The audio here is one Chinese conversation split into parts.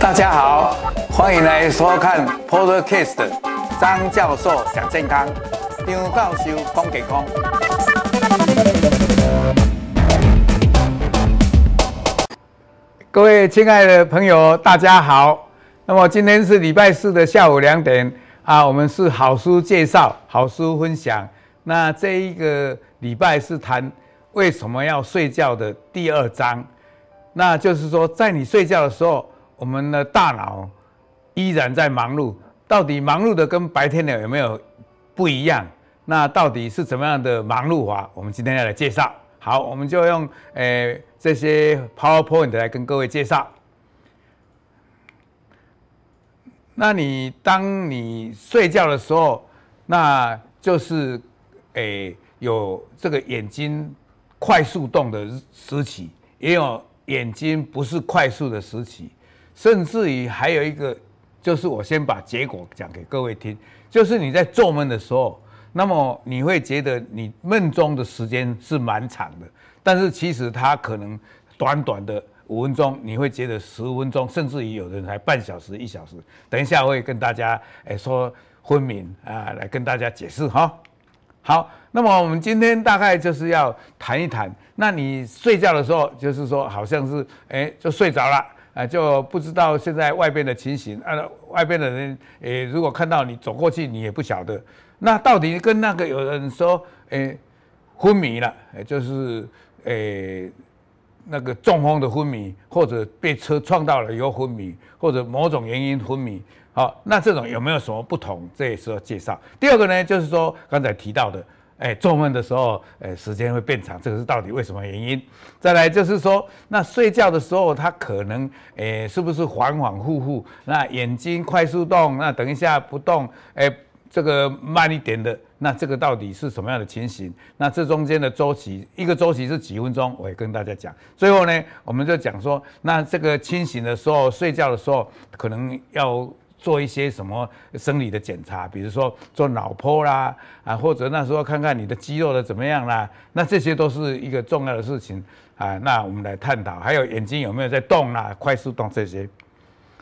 大家好，欢迎来收看 Podcast 张教授讲健康，张教授讲健康。各位亲爱的朋友，大家好。那么今天是礼拜四的下午两点啊，我们是好书介绍、好书分享。那这一个礼拜是谈为什么要睡觉的第二章。那就是说，在你睡觉的时候，我们的大脑依然在忙碌，到底忙碌的跟白天的有没有不一样？那到底是怎么样的忙碌法？我们今天要来介绍。好，我们就用诶、这些 PowerPoint 来跟各位介绍。那你当你睡觉的时候，那就是诶、有这个眼睛快速动的时期，也有眼睛不是快速的时期。甚至于还有一个，就是我先把结果讲给各位听，就是你在做梦的时候，那么你会觉得你梦中的时间是蛮长的，但是其实它可能短短的五分钟，你会觉得十分钟，甚至于有的人还半小时、一小时。等一下我会跟大家诶说昏迷啊，来跟大家解释哈。好，那么我们今天大概就是要谈一谈，那你睡觉的时候，就是说好像是诶就睡着了。啊，就不知道现在外边的情形啊，外边的人，诶，如果看到你走过去，你也不晓得。那到底跟那个有人说，诶，昏迷了，诶，就是诶，那个中风的昏迷，或者被车撞到了以后昏迷，或者某种原因昏迷。好，那这种有没有什么不同？这也是要介绍。第二个呢，就是说刚才提到的。哎，做梦的时候，哎，时间会变长，这个是到底为什么原因？再来就是说，那睡觉的时候，他可能，哎，是不是反反复复？那眼睛快速动，那等一下不动，哎，这个慢一点的，那这个到底是什么样的情形？那这中间的周期，一个周期是几分钟？我也跟大家讲。最后呢，我们就讲说，那这个清醒的时候，睡觉的时候，可能要。做一些什么生理的检查，比如说做脑波啦，啊，或者那时候看看你的肌肉的怎么样啦，那这些都是一个重要的事情啊。那我们来探讨，还有眼睛有没有在动啦，快速动这些。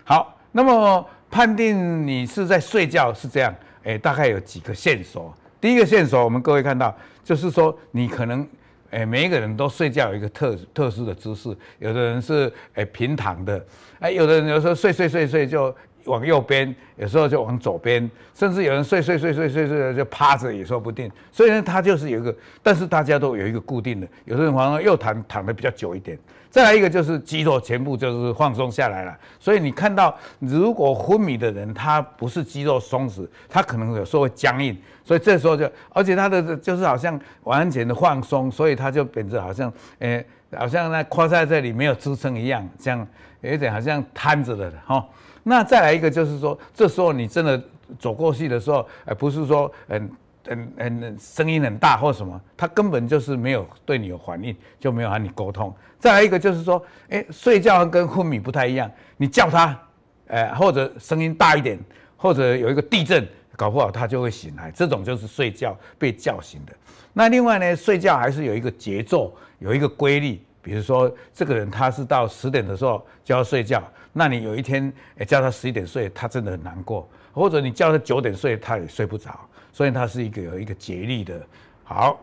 好，那么判定你是在睡觉是这样，诶，大概有几个线索。第一个线索，我们各位看到，就是说你可能，诶，每一个人都睡觉有一个特特殊的姿势，有的人是诶平躺的，诶，有的人有时候睡睡睡睡就。往右边，有时候就往左边，甚至有人睡睡睡睡睡睡就趴着也说不定。所以呢，它就是有一个，但是大家都有一个固定的。有的人好像又躺躺的比较久一点。再来一个就是肌肉全部就是放松下来了。所以你看到，如果昏迷的人，他不是肌肉松弛，他可能有时候会僵硬。所以这时候就，而且他的就是好像完全的放松，所以他就变得好像，诶、好像那跨在这里没有支撑一样，这样有点好像瘫着的哈。那再来一个就是说，这时候你真的走过去的时候，呃，不是说很很很声音很大或什么，他根本就是没有对你有反应，就没有和你沟通。再来一个就是说，哎，睡觉跟昏迷不太一样，你叫他，呃，或者声音大一点，或者有一个地震，搞不好他就会醒来，这种就是睡觉被叫醒的。那另外呢，睡觉还是有一个节奏，有一个规律。比如说，这个人他是到十点的时候就要睡觉，那你有一天诶叫他十一点睡，他真的很难过；或者你叫他九点睡，他也睡不着。所以他是一个有一个节律的。好，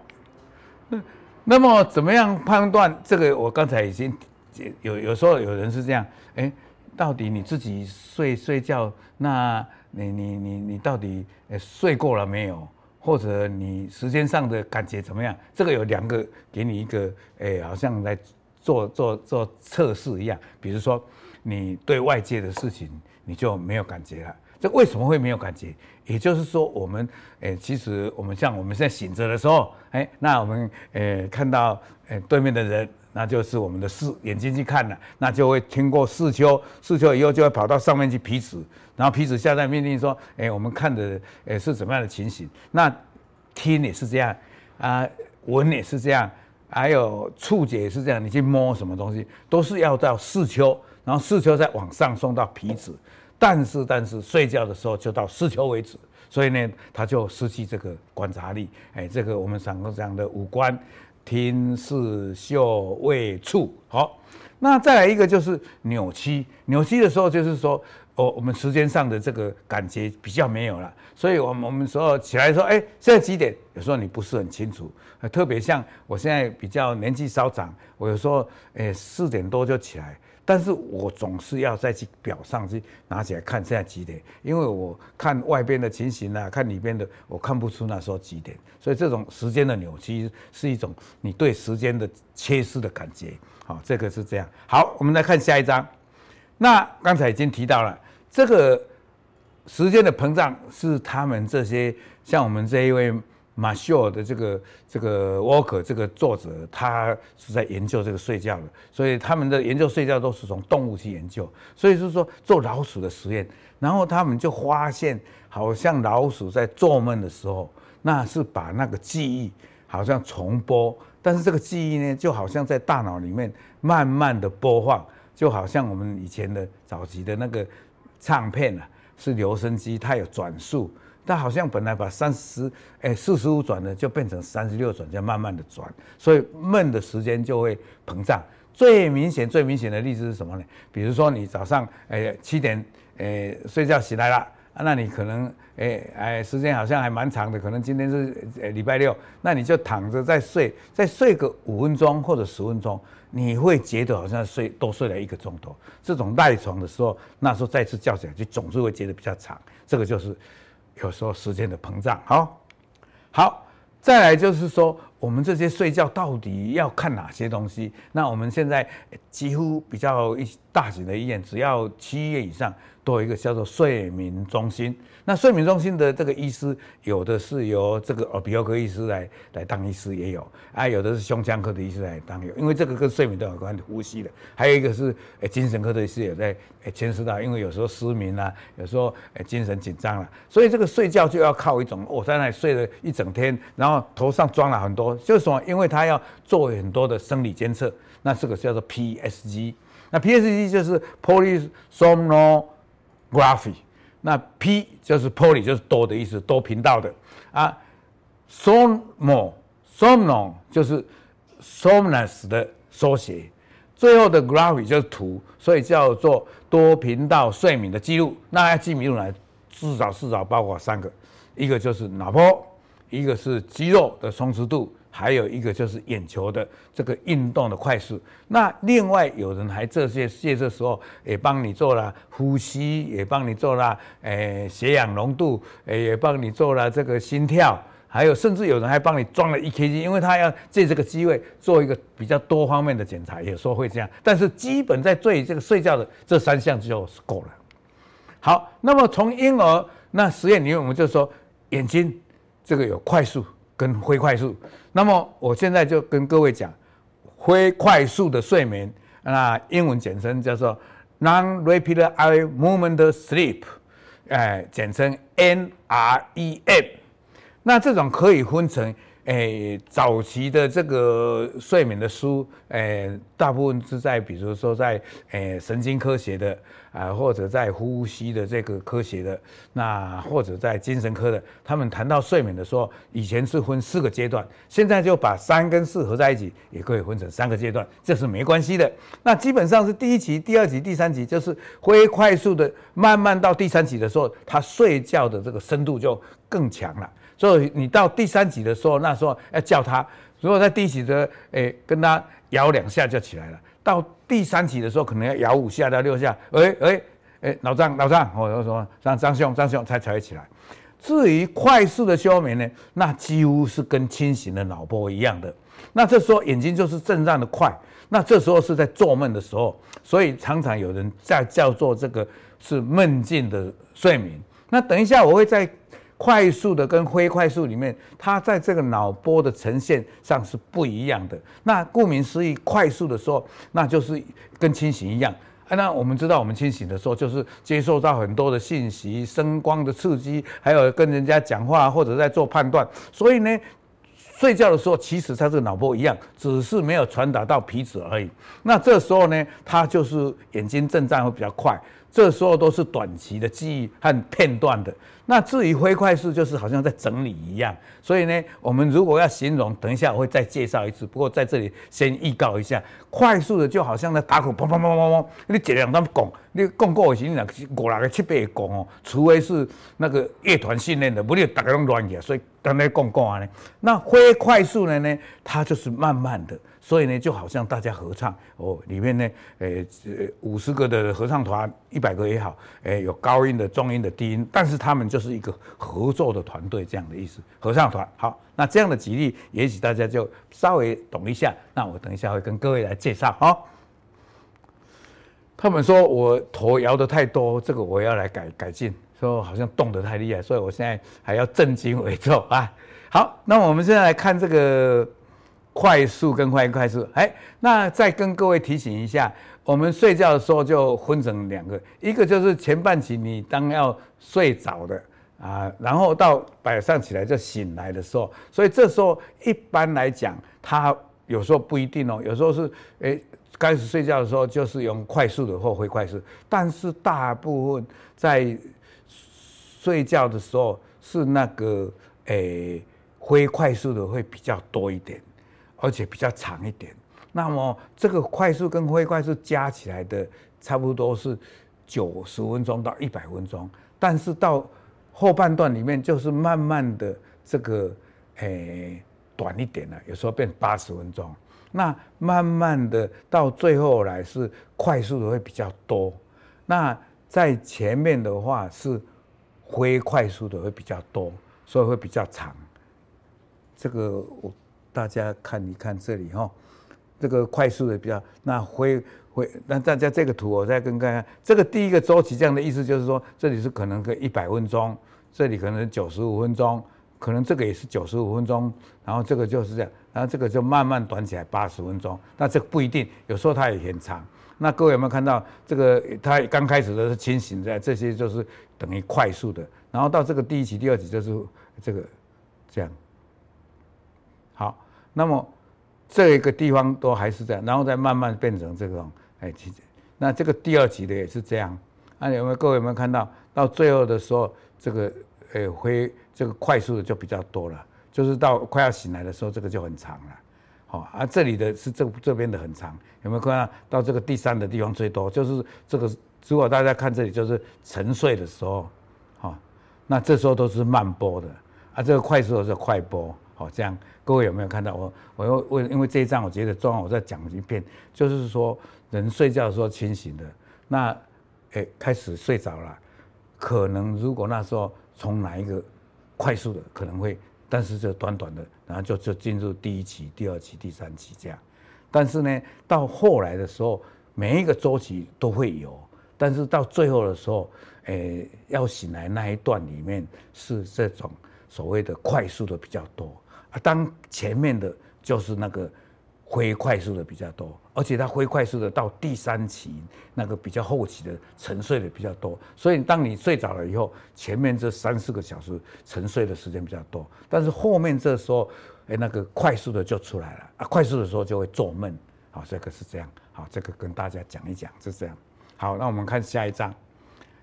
那那么怎么样判断这个？我刚才已经有有时候有人是这样，诶，到底你自己睡睡觉，那你你你你到底诶睡过了没有？或者你时间上的感觉怎么样？这个有两个给你一个，诶、好像来做做做测试一样。比如说，你对外界的事情你就没有感觉了。这为什么会没有感觉？也就是说，我们诶、其实我们像我们现在醒着的时候，哎、那我们诶、看到诶、对面的人，那就是我们的视眼睛去看了，那就会听过视丘，视丘以后就会跑到上面去皮质。然后皮质下达命令说：“哎，我们看的诶是怎么样的情形？那听也是这样啊，闻也是这样，还有触觉也是这样。你去摸什么东西，都是要到视丘，然后视丘再往上送到皮质。但是，但是睡觉的时候就到视丘为止，所以呢，他就失去这个观察力。哎，这个我们常讲的五官听、视、嗅、味、处。好，那再来一个就是扭曲，扭曲的时候就是说，哦，我们时间上的这个感觉比较没有了，所以我们我们说起来说，哎，现在几点？有时候你不是很清楚，特别像我现在比较年纪稍长，我有时候，哎，四点多就起来。但是我总是要再去表上去拿起来看现在几点，因为我看外边的情形啊，看里边的，我看不出那时候几点，所以这种时间的扭曲是一种你对时间的缺失的感觉。好，这个是这样。好，我们来看下一章。那刚才已经提到了这个时间的膨胀是他们这些像我们这一位。马修尔的这个这个沃克这个作者，他是在研究这个睡觉的，所以他们的研究睡觉都是从动物去研究，所以是说做老鼠的实验，然后他们就发现，好像老鼠在做梦的时候，那是把那个记忆好像重播，但是这个记忆呢，就好像在大脑里面慢慢的播放，就好像我们以前的早期的那个唱片啊，是留声机，它有转速。它好像本来把三十哎四十五转呢就变成三十六转，就慢慢的转，所以梦的时间就会膨胀。最明显最明显的例子是什么呢？比如说你早上哎七点哎睡觉起来了，那你可能哎哎时间好像还蛮长的，可能今天是哎礼拜六，那你就躺着再睡，再睡个五分钟或者十分钟，你会觉得好像睡多睡了一个钟头。这种赖床的时候，那时候再次叫起来就总是会觉得比较长。这个就是。有时候时间的膨胀，好，好，再来就是说，我们这些睡觉到底要看哪些东西？那我们现在几乎比较一大型的医院，只要七月以上。做一个叫做睡眠中心，那睡眠中心的这个医师，有的是由这个耳鼻喉科医师来来当医师，也有。啊，有的是胸腔科的医师来当有，因为这个跟睡眠都有关，呼吸的，还有一个是诶精神科的医师也在诶牵涉到，因为有时候失眠啊，有时候诶精神紧张了，所以这个睡觉就要靠一种，我在那里睡了一整天，然后头上装了很多，就是说，因为他要做很多的生理监测，那这个叫做 PSG，那 PSG 就是 polysomno Graphy，那 P 就是 poly 就是多的意思，多频道的啊。Somno somno 就是 somnus 的缩写，最后的 graphy 就是图，所以叫做多频道睡眠的记录。那要记录来，至少至少包括三个，一个就是脑波，一个是肌肉的松弛度。还有一个就是眼球的这个运动的快速。那另外有人还这些借这时候也帮你做了呼吸，也帮你做了诶血氧浓度，诶也帮你做了这个心跳，还有甚至有人还帮你装了 EKG，因为他要借这个机会做一个比较多方面的检查，有时候会这样。但是基本在最这个睡觉的这三项就是够了。好，那么从婴儿那实验里面，我们就说眼睛这个有快速。跟非快速，那么我现在就跟各位讲，非快速的睡眠，那英文简称叫做 Non-Rapid Eye Movement Sleep，哎，简称 NREM。那这种可以分成。诶，早期的这个睡眠的书，诶，大部分是在比如说在诶神经科学的啊，或者在呼吸的这个科学的，那或者在精神科的，他们谈到睡眠的时候，以前是分四个阶段，现在就把三跟四合在一起，也可以分成三个阶段，这是没关系的。那基本上是第一期、第二期、第三期，就是会快速的，慢慢到第三期的时候，他睡觉的这个深度就更强了。所以你到第三级的时候，那时候要叫他。如果在第一级的，诶，跟他摇两下就起来了。到第三级的时候，可能要摇五下到六下。诶诶诶，老张老张，或者说张张兄张兄才才会起来。至于快速的休眠呢，那几乎是跟清醒的脑波一样的。那这时候眼睛就是震荡的快。那这时候是在做梦的时候，所以常常有人在叫做这个是梦境的睡眠。那等一下我会在。快速的跟非快速里面，它在这个脑波的呈现上是不一样的。那顾名思义，快速的时候，那就是跟清醒一样。那我们知道，我们清醒的时候，就是接受到很多的信息、声光的刺激，还有跟人家讲话或者在做判断。所以呢，睡觉的时候，其实它这个脑波一样，只是没有传达到皮质而已。那这时候呢，它就是眼睛震颤会比较快。这时候都是短期的记忆和片段的。那至于灰快速，就是好像在整理一样。所以呢，我们如果要形容，等一下我会再介绍一次。不过在这里先预告一下，快速的就好像在打鼓，砰砰砰砰砰，你一两张拱，你讲过的时候，你五六个七八个拱哦，除非是那个乐团训练的，不然大家拢乱起来。所以刚才讲过啊呢，那灰快速的呢，它就是慢慢的。所以呢，就好像大家合唱哦，里面呢，诶，五十个的合唱团，一百个也好，诶，有高音的、中音的、低音，但是他们就是一个合作的团队这样的意思。合唱团，好，那这样的举例，也许大家就稍微懂一下。那我等一下会跟各位来介绍哈。他们说我头摇得太多，这个我要来改改进，说好像动得太厉害，所以我现在还要正襟危坐啊。好，那我们现在来看这个。快速跟快快速，哎，那再跟各位提醒一下，我们睡觉的时候就分成两个，一个就是前半期你当要睡着的啊，然后到晚上起来就醒来的时候，所以这时候一般来讲，它有时候不一定哦，有时候是哎开始睡觉的时候就是用快速的或灰快速，但是大部分在睡觉的时候是那个哎灰快速的会比较多一点。而且比较长一点，那么这个快速跟灰快速加起来的差不多是九十分钟到一百分钟，但是到后半段里面就是慢慢的这个诶、短一点了，有时候变八十分钟，那慢慢的到最后来是快速的会比较多，那在前面的话是灰快速的会比较多，所以会比较长，这个我。大家看一看这里哈，这个快速的比较，那会会，那大家这个图我再跟看看，这个第一个周期这样的意思就是说，这里是可能个一百分钟，这里可能九十五分钟，可能这个也是九十五分钟，然后这个就是这样，然后这个就慢慢短起来八十分钟，那这个不一定，有时候它也很长。那各位有没有看到这个？它刚开始的是清醒的，这些就是等于快速的，然后到这个第一期、第二期就是这个这样。那么这一个地方都还是这样，然后再慢慢变成这种，哎，那这个第二集的也是这样。啊，有没有各位有没有看到？到最后的时候，这个诶会这个快速的就比较多了，就是到快要醒来的时候，这个就很长了。好，啊，这里的是这这边的很长，有没有看到？到这个第三的地方最多，就是这个。如果大家看这里，就是沉睡的时候，好，那这时候都是慢波的，啊，这个快速的是快波。好，这样各位有没有看到我？我又问，因为这一章我觉得重要，我再讲一遍，就是说人睡觉的时候清醒的，那诶开始睡着了，可能如果那时候从哪一个快速的可能会，但是就短短的，然后就就进入第一期、第二期、第三期这样，但是呢，到后来的时候，每一个周期都会有，但是到最后的时候，诶要醒来那一段里面是这种所谓的快速的比较多。啊，当前面的就是那个灰快速的比较多，而且它灰快速的到第三期那个比较后期的沉睡的比较多，所以当你睡着了以后，前面这三四个小时沉睡的时间比较多，但是后面这时候，哎，那个快速的就出来了啊，快速的时候就会做梦，好，这个是这样，好，这个跟大家讲一讲，是这样，好，那我们看下一章，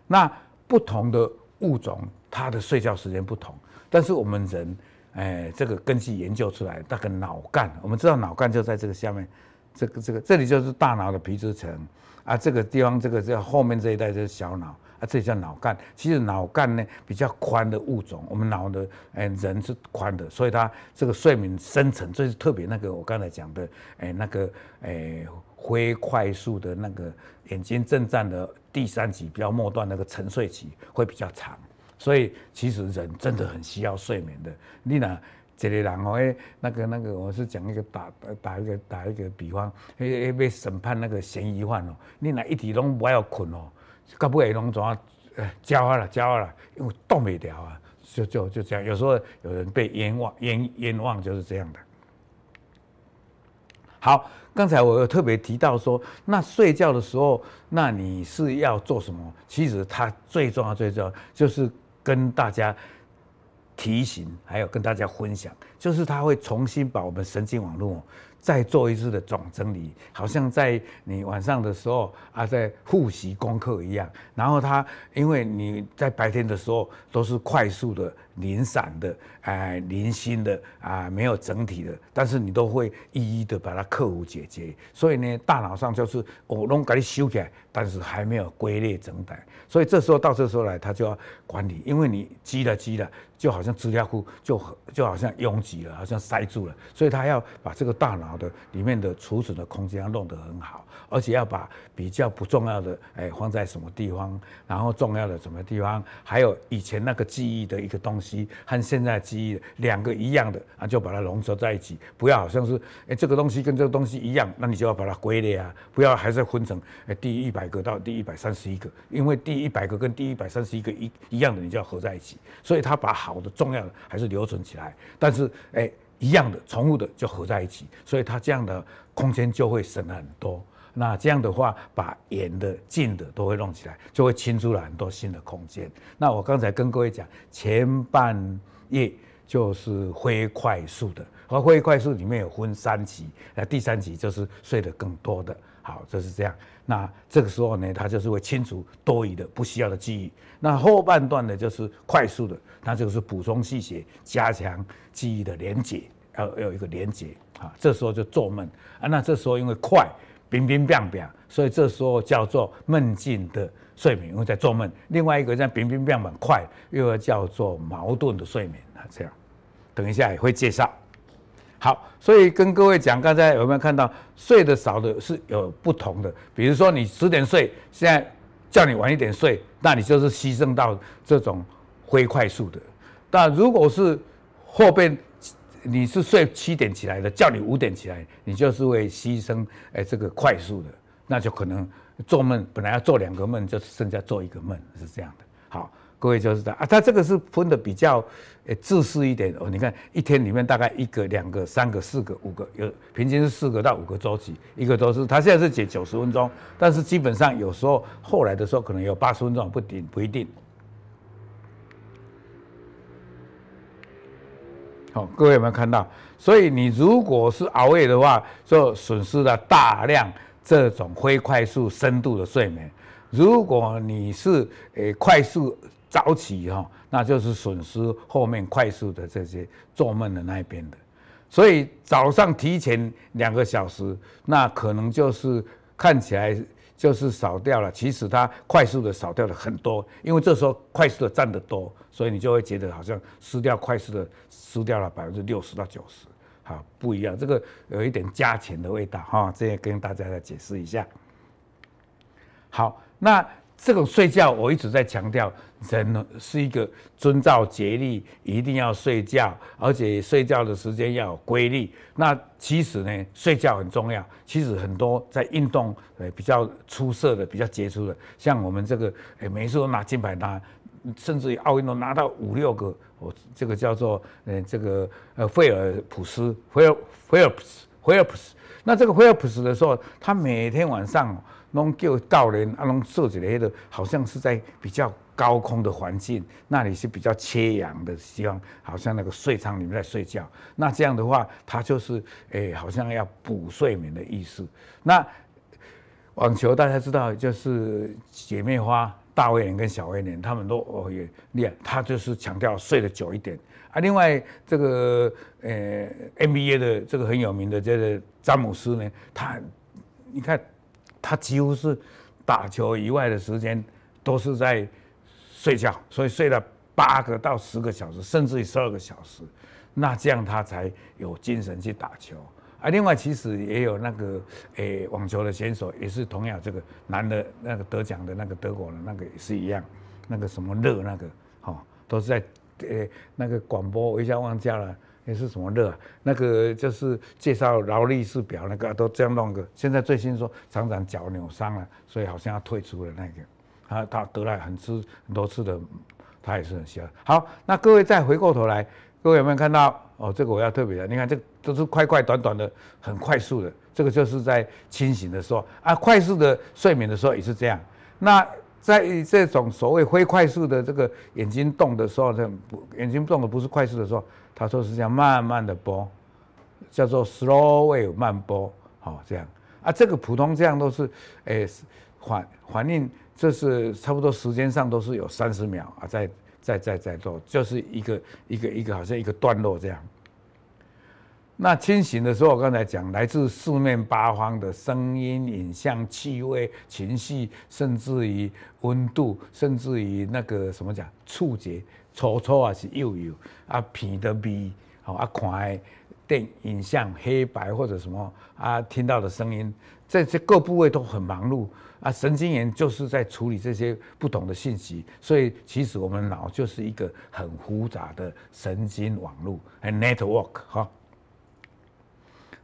那不同的物种它的睡觉时间不同，但是我们人。哎，这个根据研究出来，那个脑干，我们知道脑干就在这个下面，这个这个这里就是大脑的皮质层啊，这个地方这个这后面这一带就是小脑啊，这叫脑干。其实脑干呢比较宽的物种，我们脑的哎人是宽的，所以它这个睡眠深层，就是特别那个我刚才讲的哎那个哎灰快速的那个眼睛震颤的第三级比较末端那个沉睡期会比较长。所以其实人真的很需要睡眠的。你那这个人哦，哎，那个那个，我是讲一个打打一个打一个比方，哎哎，被审判那个嫌疑犯哦，你那一直拢不要困哦，搞不会拢怎啊？哎，焦啊了，焦啊了，因为冻不了啊，就就就这样。有时候有人被冤枉冤冤枉就是这样的。好，刚才我有特别提到说，那睡觉的时候，那你是要做什么？其实它最重要最重要就是。跟大家提醒，还有跟大家分享，就是它会重新把我们神经网络再做一次的总整理，好像在你晚上的时候啊，在复习功课一样。然后它，因为你在白天的时候都是快速的、零散的、哎，零星的啊，没有整体的，但是你都会一一的把它克服解决。所以呢，大脑上就是我弄给你修起来，但是还没有归类整改。所以这时候到这时候来，他就要管理，因为你积了积了，就好像资料库就就好像拥挤了，好像塞住了，所以他要把这个大脑的里面的储存的空间要弄得很好，而且要把比较不重要的哎放在什么地方，然后重要的什么地方，还有以前那个记忆的一个东西和现在记忆两个一样的啊，就把它融合在一起，不要好像是哎这个东西跟这个东西一样，那你就要把它归类啊，不要还是分成哎第一百个到第一百三十一个，因为第一百个跟第一百三十一个一一样的，你就要合在一起。所以他把好的、重要的还是留存起来，但是哎，一样的、重复的就合在一起。所以他这样的空间就会省了很多。那这样的话，把远的、近的都会弄起来，就会清出了很多新的空间。那我刚才跟各位讲，前半夜就是灰快速的，而灰快速里面有分三级，那第三级就是睡得更多的。好，就是这样。那这个时候呢，它就是会清除多余的、不需要的记忆。那后半段呢，就是快速的，它就是补充细节，加强记忆的连接，要要有一个连接啊。这时候就做梦啊。那这时候因为快，冰冰冰冰，所以这时候叫做梦境的睡眠，因为在做梦。另外一个像冰冰冰冰快，又要叫做矛盾的睡眠啊。这样，等一下也会介绍。好，所以跟各位讲，刚才有没有看到睡得少的是有不同的？比如说你十点睡，现在叫你晚一点睡，那你就是牺牲到这种灰快速的。但如果是后边你是睡七点起来的，叫你五点起来，你就是会牺牲哎这个快速的，那就可能做梦本来要做两个梦，就剩下做一个梦，是这样的。好。各位就是这样啊，它这个是分的比较诶自私一点哦。你看一天里面大概一个、两个、三个、四个、五个，有平均是四个到五个周期，一个都是。它现在是解九十分钟，但是基本上有时候后来的时候可能有八十分钟，不定不一定。各位有没有看到？所以你如果是熬夜的话，就损失了大量这种非快速深度的睡眠。如果你是诶快速。早起哈，那就是损失后面快速的这些做梦的那一边的，所以早上提前两个小时，那可能就是看起来就是少掉了，其实它快速的少掉了很多，因为这时候快速的占得多，所以你就会觉得好像失掉快速的失掉了百分之六十到九十，好不一样，这个有一点加钱的味道哈，这也跟大家来解释一下。好，那。这种睡觉，我一直在强调，人是一个遵照节律，一定要睡觉，而且睡觉的时间要有规律。那其实呢，睡觉很重要。其实很多在运动呃比较出色的、比较杰出的，像我们这个诶，每次都拿金牌拿，甚至于奥运都拿到五六个。我这个叫做呃这个呃菲尔普斯，菲尔菲尔普斯，菲尔普斯。那这个菲尔普斯的时候，他每天晚上。拢叫教练啊，拢设计的，好像是在比较高空的环境，那里是比较缺氧的地方，好像那个睡舱里面在睡觉。那这样的话，他就是诶、好像要补睡眠的意思。那网球大家知道，就是姐妹花大威廉跟小威廉，他们都哦也厉害，他就是强调睡得久一点啊。另外这个呃、NBA 的这个很有名的这个詹姆斯呢，他你看。他几乎是打球以外的时间都是在睡觉，所以睡了八个到十个小时，甚至于十二个小时，那这样他才有精神去打球。啊，另外其实也有那个诶、网球的选手，也是同样这个男的那个得奖的那个德国的那个也是一样，那个什么热那个，哈，都是在诶、那个广播，我一下忘记了。那是什么热啊？那个就是介绍劳力士表，那个都这样弄个。现在最新说常常脚扭伤了，所以好像要退出了那个。他他得了很吃很多次的，他也是很喜欢。好，那各位再回过头来，各位有没有看到？哦，这个我要特别的，你看这都是快快短短的，很快速的。这个就是在清醒的时候啊，快速的睡眠的时候也是这样。那在这种所谓非快速的这个眼睛动的时候，这不眼睛动的不是快速的时候。他说是这样慢慢的播，叫做 slow wave 慢波，好这样啊，这个普通这样都是，诶反反应，这是差不多时间上都是有三十秒啊，在在在在做，就是一个一个一个好像一个段落这样。那清醒的时候，我刚才讲，来自四面八方的声音、影像、气味、情绪，甚至于温度，甚至于那个什么讲触觉，粗粗啊是幼幼啊，鼻的鼻，好啊，看的电影像黑白或者什么啊，听到的声音，这些各部位都很忙碌啊。神经元就是在处理这些不同的信息，所以其实我们脑就是一个很复杂的神经网络，很 network 哈。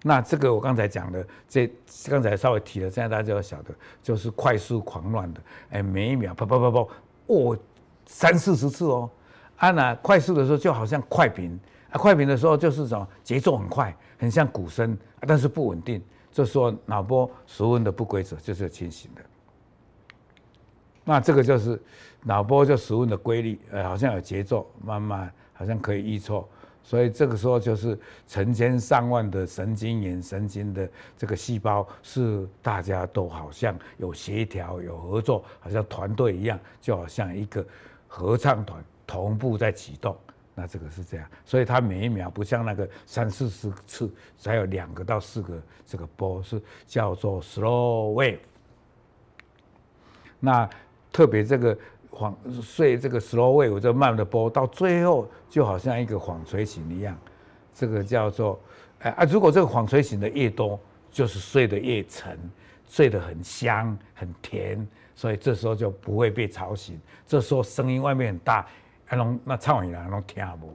那这个我刚才讲的，这刚才稍微提了，现在大家就要晓得，就是快速狂乱的，哎，每一秒啪啪啪啪，哦，三四十次哦。啊，那快速的时候就好像快频，啊，快频的时候就是什么节奏很快，很像鼓声，但是不稳定。就说脑波十分的不规则，就是清醒的。那这个就是脑波就十分的规律，呃，好像有节奏，慢慢好像可以预测。所以这个时候就是成千上万的神经元、神经的这个细胞，是大家都好像有协调、有合作，好像团队一样，就好像一个合唱团同步在启动。那这个是这样，所以它每一秒不像那个三四十次，才有两个到四个这个波，是叫做 slow wave。那特别这个。晃睡这个 slow wave，这慢的波，到最后就好像一个纺锤形一样，这个叫做哎啊，如果这个纺锤形的越多，就是睡得越沉，睡得很香很甜，所以这时候就不会被吵醒。这时候声音外面很大，还能那唱完了能听不？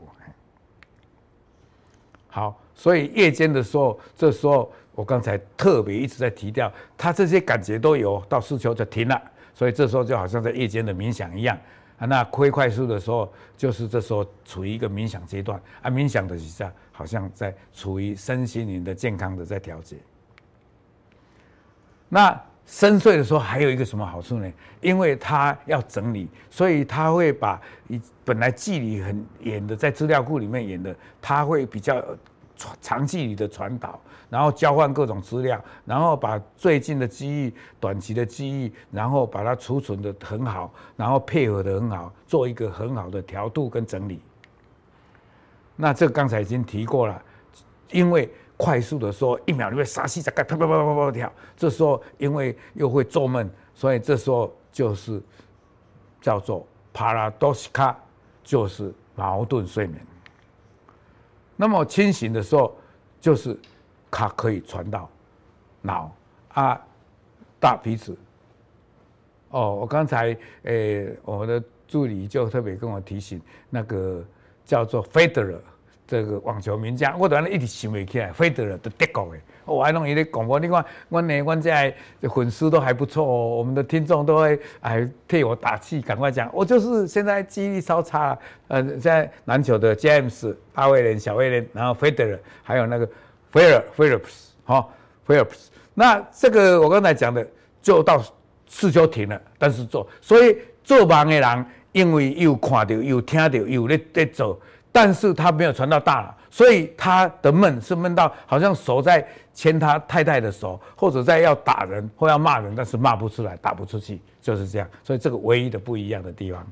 好，所以夜间的时候，这时候我刚才特别一直在提掉，他这些感觉都有，到四球就停了。所以这时候就好像在夜间的冥想一样啊，那亏快速的时候，就是这时候处于一个冥想阶段啊，冥想的底下好像在处于身心灵的健康的在调节。那深睡的时候还有一个什么好处呢？因为它要整理，所以它会把你本来记忆很远的在资料库里面演的，它会比较。长距离的传导，然后交换各种资料，然后把最近的记忆、短期的记忆，然后把它储存得很好，然后配合得很好，做一个很好的调度跟整理。那这刚才已经提过了，因为快速的时候，一秒里面杀气在盖啪啪啪啪啪跳，这时候因为又会做梦，所以这时候就是叫做 paradoxica，就是矛盾睡眠。那么清醒的时候，就是它可以传到脑啊、大皮质。哦，我刚才诶、欸，我的助理就特别跟我提醒，那个叫做费德勒这个网球名将，我突然一直想不起来，费德勒的德国的。我还弄一个广播，你看，我呢，我这粉丝都还不错哦，我们的听众都会哎替我打气，赶快讲，我就是现在记忆力稍差，呃，现在篮球的 James 大卫连、小威廉，然后 Federer，还有那个菲尔菲尔普斯，哈，菲尔普斯，那这个我刚才讲的就到四球停了，但是做，所以做梦的人，因为又看到又听到又在在做，但是他没有传到大脑。所以他的闷是闷到好像手在牵他太太的手，或者在要打人或要骂人，但是骂不出来，打不出去，就是这样。所以这个唯一的不一样的地方。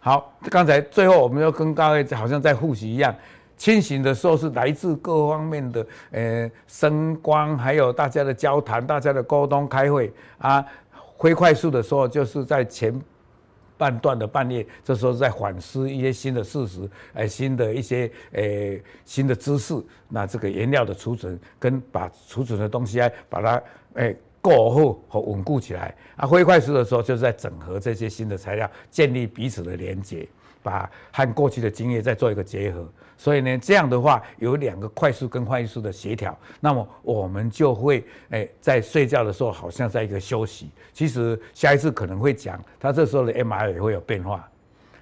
好，刚才最后我们又跟各位好像在复习一样，清醒的时候是来自各方面的呃声光，还有大家的交谈、大家的沟通、开会啊。灰快速的时候就是在前。半段的半裂，这时候在反思一些新的事实，哎，新的一些哎新的知识，那这个原料的储存跟把储存的东西啊，把它哎过后和稳固起来。啊，灰快速的时候就是在整合这些新的材料，建立彼此的连接，把和过去的经验再做一个结合。所以呢，这样的话有两个快速跟快速的协调，那么我们就会诶在睡觉的时候好像在一个休息。其实下一次可能会讲，他这时候的 MR 也会有变化。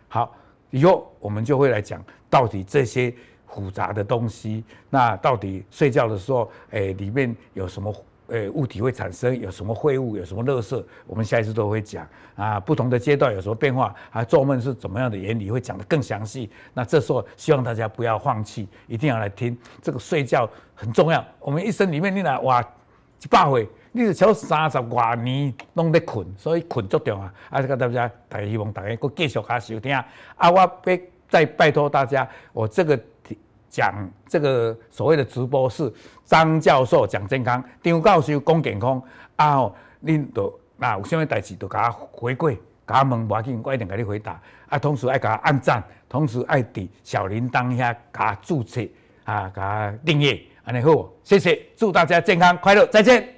好，以后我们就会来讲到底这些复杂的东西，那到底睡觉的时候诶里面有什么呃物体会产生，有什么废物，有什么垃圾，我们下一次都会讲啊。不同的阶段有什么变化，啊，做梦是怎么样的原理，会讲得更详细。那这时候希望大家不要放弃，一定要来听。这个睡觉很重要，我们一生里面你来哇一百回，你是超三十多年拢在困，所以困足重要。啊，这个大家大家希望大家搁继续下收听。啊，我拜再拜托大家，我这个。讲这个所谓的直播是张教授讲健康，张教授讲健康啊！吼，恁都那有甚物代志，都给他回馈，给他问，无要紧，我一定给你回答。啊，同时爱给他按赞，同时爱伫小铃铛遐给他注册啊，给他订阅，安尼好，谢谢，祝大家健康快乐，再见。